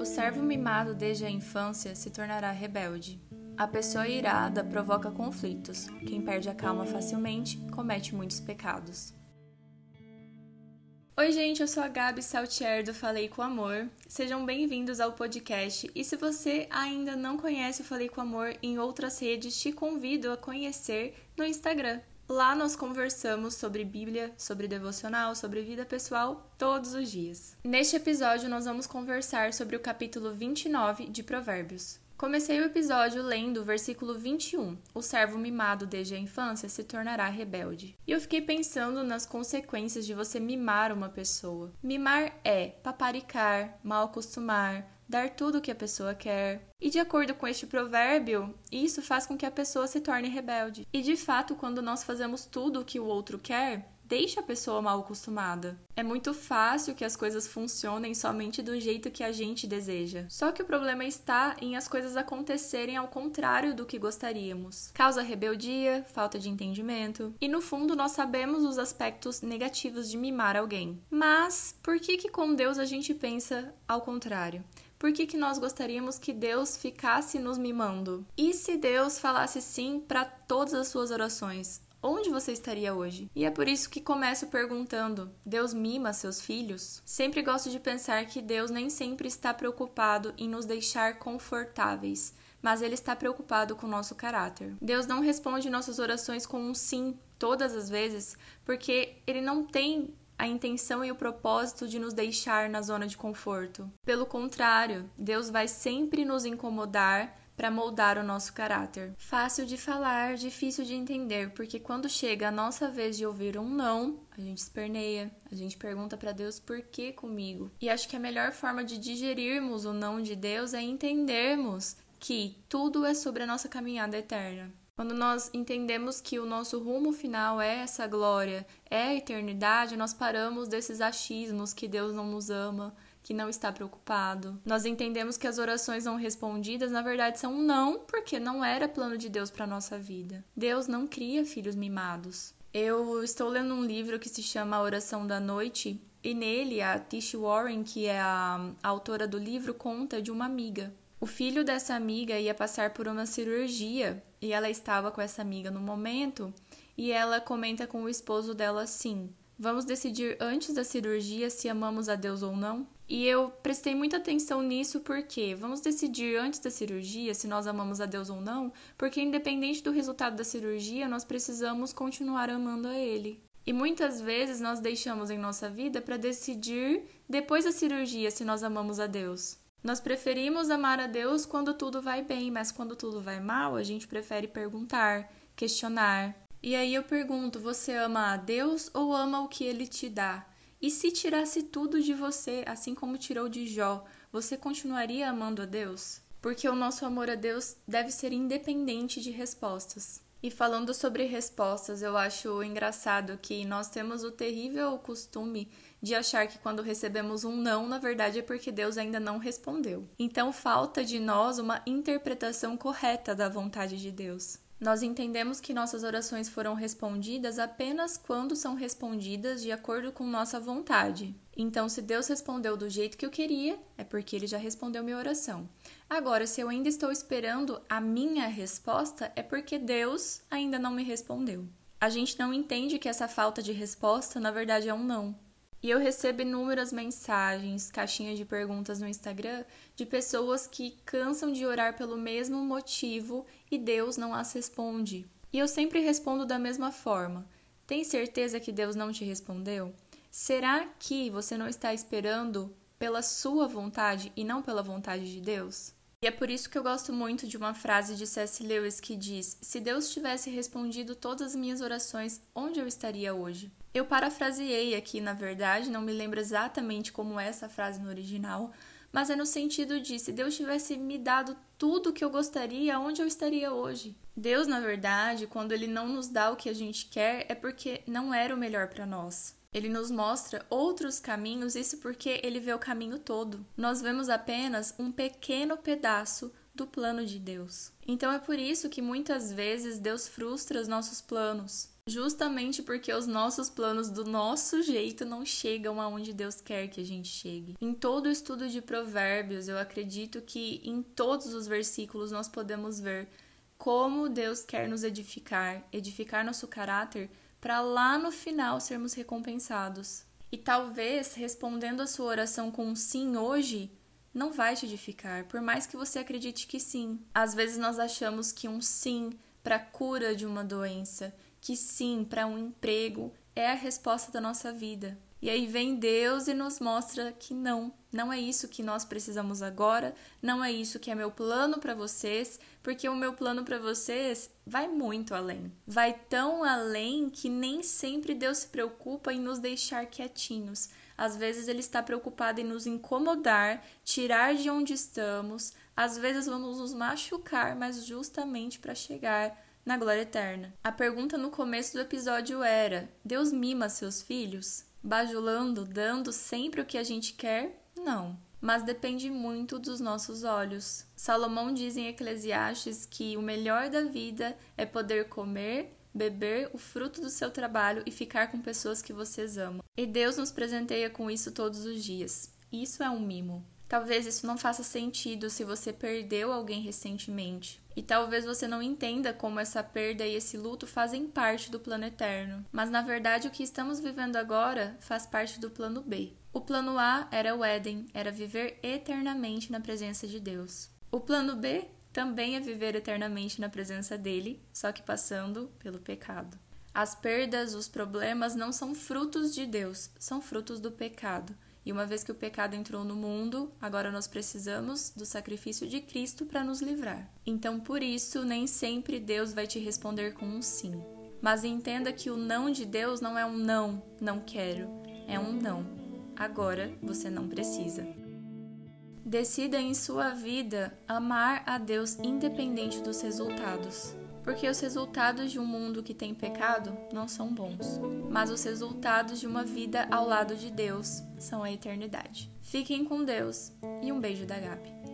O servo mimado desde a infância se tornará rebelde. A pessoa irada provoca conflitos. Quem perde a calma facilmente comete muitos pecados. Oi, gente, eu sou a Gabi Saltier do Falei com Amor. Sejam bem-vindos ao podcast. E se você ainda não conhece o Falei com Amor em outras redes, te convido a conhecer no Instagram. Lá nós conversamos sobre Bíblia, sobre devocional, sobre vida pessoal todos os dias. Neste episódio, nós vamos conversar sobre o capítulo 29 de Provérbios. Comecei o episódio lendo o versículo 21. O servo mimado desde a infância se tornará rebelde. E eu fiquei pensando nas consequências de você mimar uma pessoa. Mimar é paparicar, mal acostumar, dar tudo o que a pessoa quer. E de acordo com este provérbio, isso faz com que a pessoa se torne rebelde. E de fato, quando nós fazemos tudo o que o outro quer, deixa a pessoa mal acostumada. É muito fácil que as coisas funcionem somente do jeito que a gente deseja. Só que o problema está em as coisas acontecerem ao contrário do que gostaríamos. Causa rebeldia, falta de entendimento, e no fundo nós sabemos os aspectos negativos de mimar alguém. Mas por que que com Deus a gente pensa ao contrário? Por que, que nós gostaríamos que Deus ficasse nos mimando? E se Deus falasse sim para todas as suas orações? Onde você estaria hoje? E é por isso que começo perguntando: Deus mima seus filhos? Sempre gosto de pensar que Deus nem sempre está preocupado em nos deixar confortáveis, mas Ele está preocupado com o nosso caráter. Deus não responde nossas orações com um sim todas as vezes, porque Ele não tem a intenção e o propósito de nos deixar na zona de conforto. Pelo contrário, Deus vai sempre nos incomodar para moldar o nosso caráter. Fácil de falar, difícil de entender, porque quando chega a nossa vez de ouvir um não, a gente esperneia, a gente pergunta para Deus por que comigo. E acho que a melhor forma de digerirmos o não de Deus é entendermos que tudo é sobre a nossa caminhada eterna. Quando nós entendemos que o nosso rumo final é essa glória, é a eternidade, nós paramos desses achismos que Deus não nos ama, que não está preocupado. Nós entendemos que as orações não respondidas, na verdade, são não, porque não era plano de Deus para nossa vida. Deus não cria filhos mimados. Eu estou lendo um livro que se chama A Oração da Noite, e nele a Tish Warren, que é a autora do livro, conta de uma amiga o filho dessa amiga ia passar por uma cirurgia e ela estava com essa amiga no momento e ela comenta com o esposo dela assim: Vamos decidir antes da cirurgia se amamos a Deus ou não? E eu prestei muita atenção nisso porque vamos decidir antes da cirurgia se nós amamos a Deus ou não, porque independente do resultado da cirurgia, nós precisamos continuar amando a Ele. E muitas vezes nós deixamos em nossa vida para decidir depois da cirurgia se nós amamos a Deus. Nós preferimos amar a Deus quando tudo vai bem, mas quando tudo vai mal, a gente prefere perguntar, questionar. E aí eu pergunto: você ama a Deus ou ama o que ele te dá? E se tirasse tudo de você, assim como tirou de Jó, você continuaria amando a Deus? Porque o nosso amor a Deus deve ser independente de respostas. E falando sobre respostas, eu acho engraçado que nós temos o terrível costume de achar que quando recebemos um não, na verdade é porque Deus ainda não respondeu. Então falta de nós uma interpretação correta da vontade de Deus. Nós entendemos que nossas orações foram respondidas apenas quando são respondidas de acordo com nossa vontade. Então, se Deus respondeu do jeito que eu queria, é porque ele já respondeu minha oração. Agora, se eu ainda estou esperando a minha resposta, é porque Deus ainda não me respondeu. A gente não entende que essa falta de resposta, na verdade, é um não. E eu recebo inúmeras mensagens, caixinhas de perguntas no Instagram de pessoas que cansam de orar pelo mesmo motivo e Deus não as responde. E eu sempre respondo da mesma forma: Tem certeza que Deus não te respondeu? Será que você não está esperando pela sua vontade e não pela vontade de Deus? E é por isso que eu gosto muito de uma frase de C.S. Lewis que diz: Se Deus tivesse respondido todas as minhas orações, onde eu estaria hoje? Eu parafraseei aqui, na verdade, não me lembro exatamente como é essa frase no original, mas é no sentido de: se Deus tivesse me dado tudo o que eu gostaria, onde eu estaria hoje? Deus, na verdade, quando ele não nos dá o que a gente quer, é porque não era o melhor para nós. Ele nos mostra outros caminhos, isso porque ele vê o caminho todo. Nós vemos apenas um pequeno pedaço do plano de Deus. Então é por isso que muitas vezes Deus frustra os nossos planos. justamente porque os nossos planos do nosso jeito não chegam aonde Deus quer que a gente chegue. Em todo o estudo de Provérbios, eu acredito que em todos os versículos nós podemos ver como Deus quer nos edificar, edificar nosso caráter para lá no final sermos recompensados. E talvez respondendo a sua oração com um sim hoje não vai te edificar, por mais que você acredite que sim. Às vezes nós achamos que um sim para a cura de uma doença, que sim para um emprego é a resposta da nossa vida. E aí vem Deus e nos mostra que não, não é isso que nós precisamos agora, não é isso que é meu plano para vocês, porque o meu plano para vocês vai muito além. Vai tão além que nem sempre Deus se preocupa em nos deixar quietinhos. Às vezes ele está preocupado em nos incomodar, tirar de onde estamos, às vezes vamos nos machucar, mas justamente para chegar na glória eterna. A pergunta no começo do episódio era: Deus mima seus filhos? Bajulando, dando sempre o que a gente quer? Não. Mas depende muito dos nossos olhos. Salomão diz em Eclesiastes que o melhor da vida é poder comer, beber o fruto do seu trabalho e ficar com pessoas que vocês amam. E Deus nos presenteia com isso todos os dias. Isso é um mimo. Talvez isso não faça sentido se você perdeu alguém recentemente. E talvez você não entenda como essa perda e esse luto fazem parte do plano eterno. Mas na verdade, o que estamos vivendo agora faz parte do plano B. O plano A era o Éden, era viver eternamente na presença de Deus. O plano B também é viver eternamente na presença dele, só que passando pelo pecado. As perdas, os problemas não são frutos de Deus, são frutos do pecado. E uma vez que o pecado entrou no mundo, agora nós precisamos do sacrifício de Cristo para nos livrar. Então, por isso, nem sempre Deus vai te responder com um sim. Mas entenda que o não de Deus não é um não, não quero, é um não. Agora você não precisa. Decida em sua vida amar a Deus independente dos resultados porque os resultados de um mundo que tem pecado não são bons, mas os resultados de uma vida ao lado de Deus são a eternidade. Fiquem com Deus e um beijo da Gabi.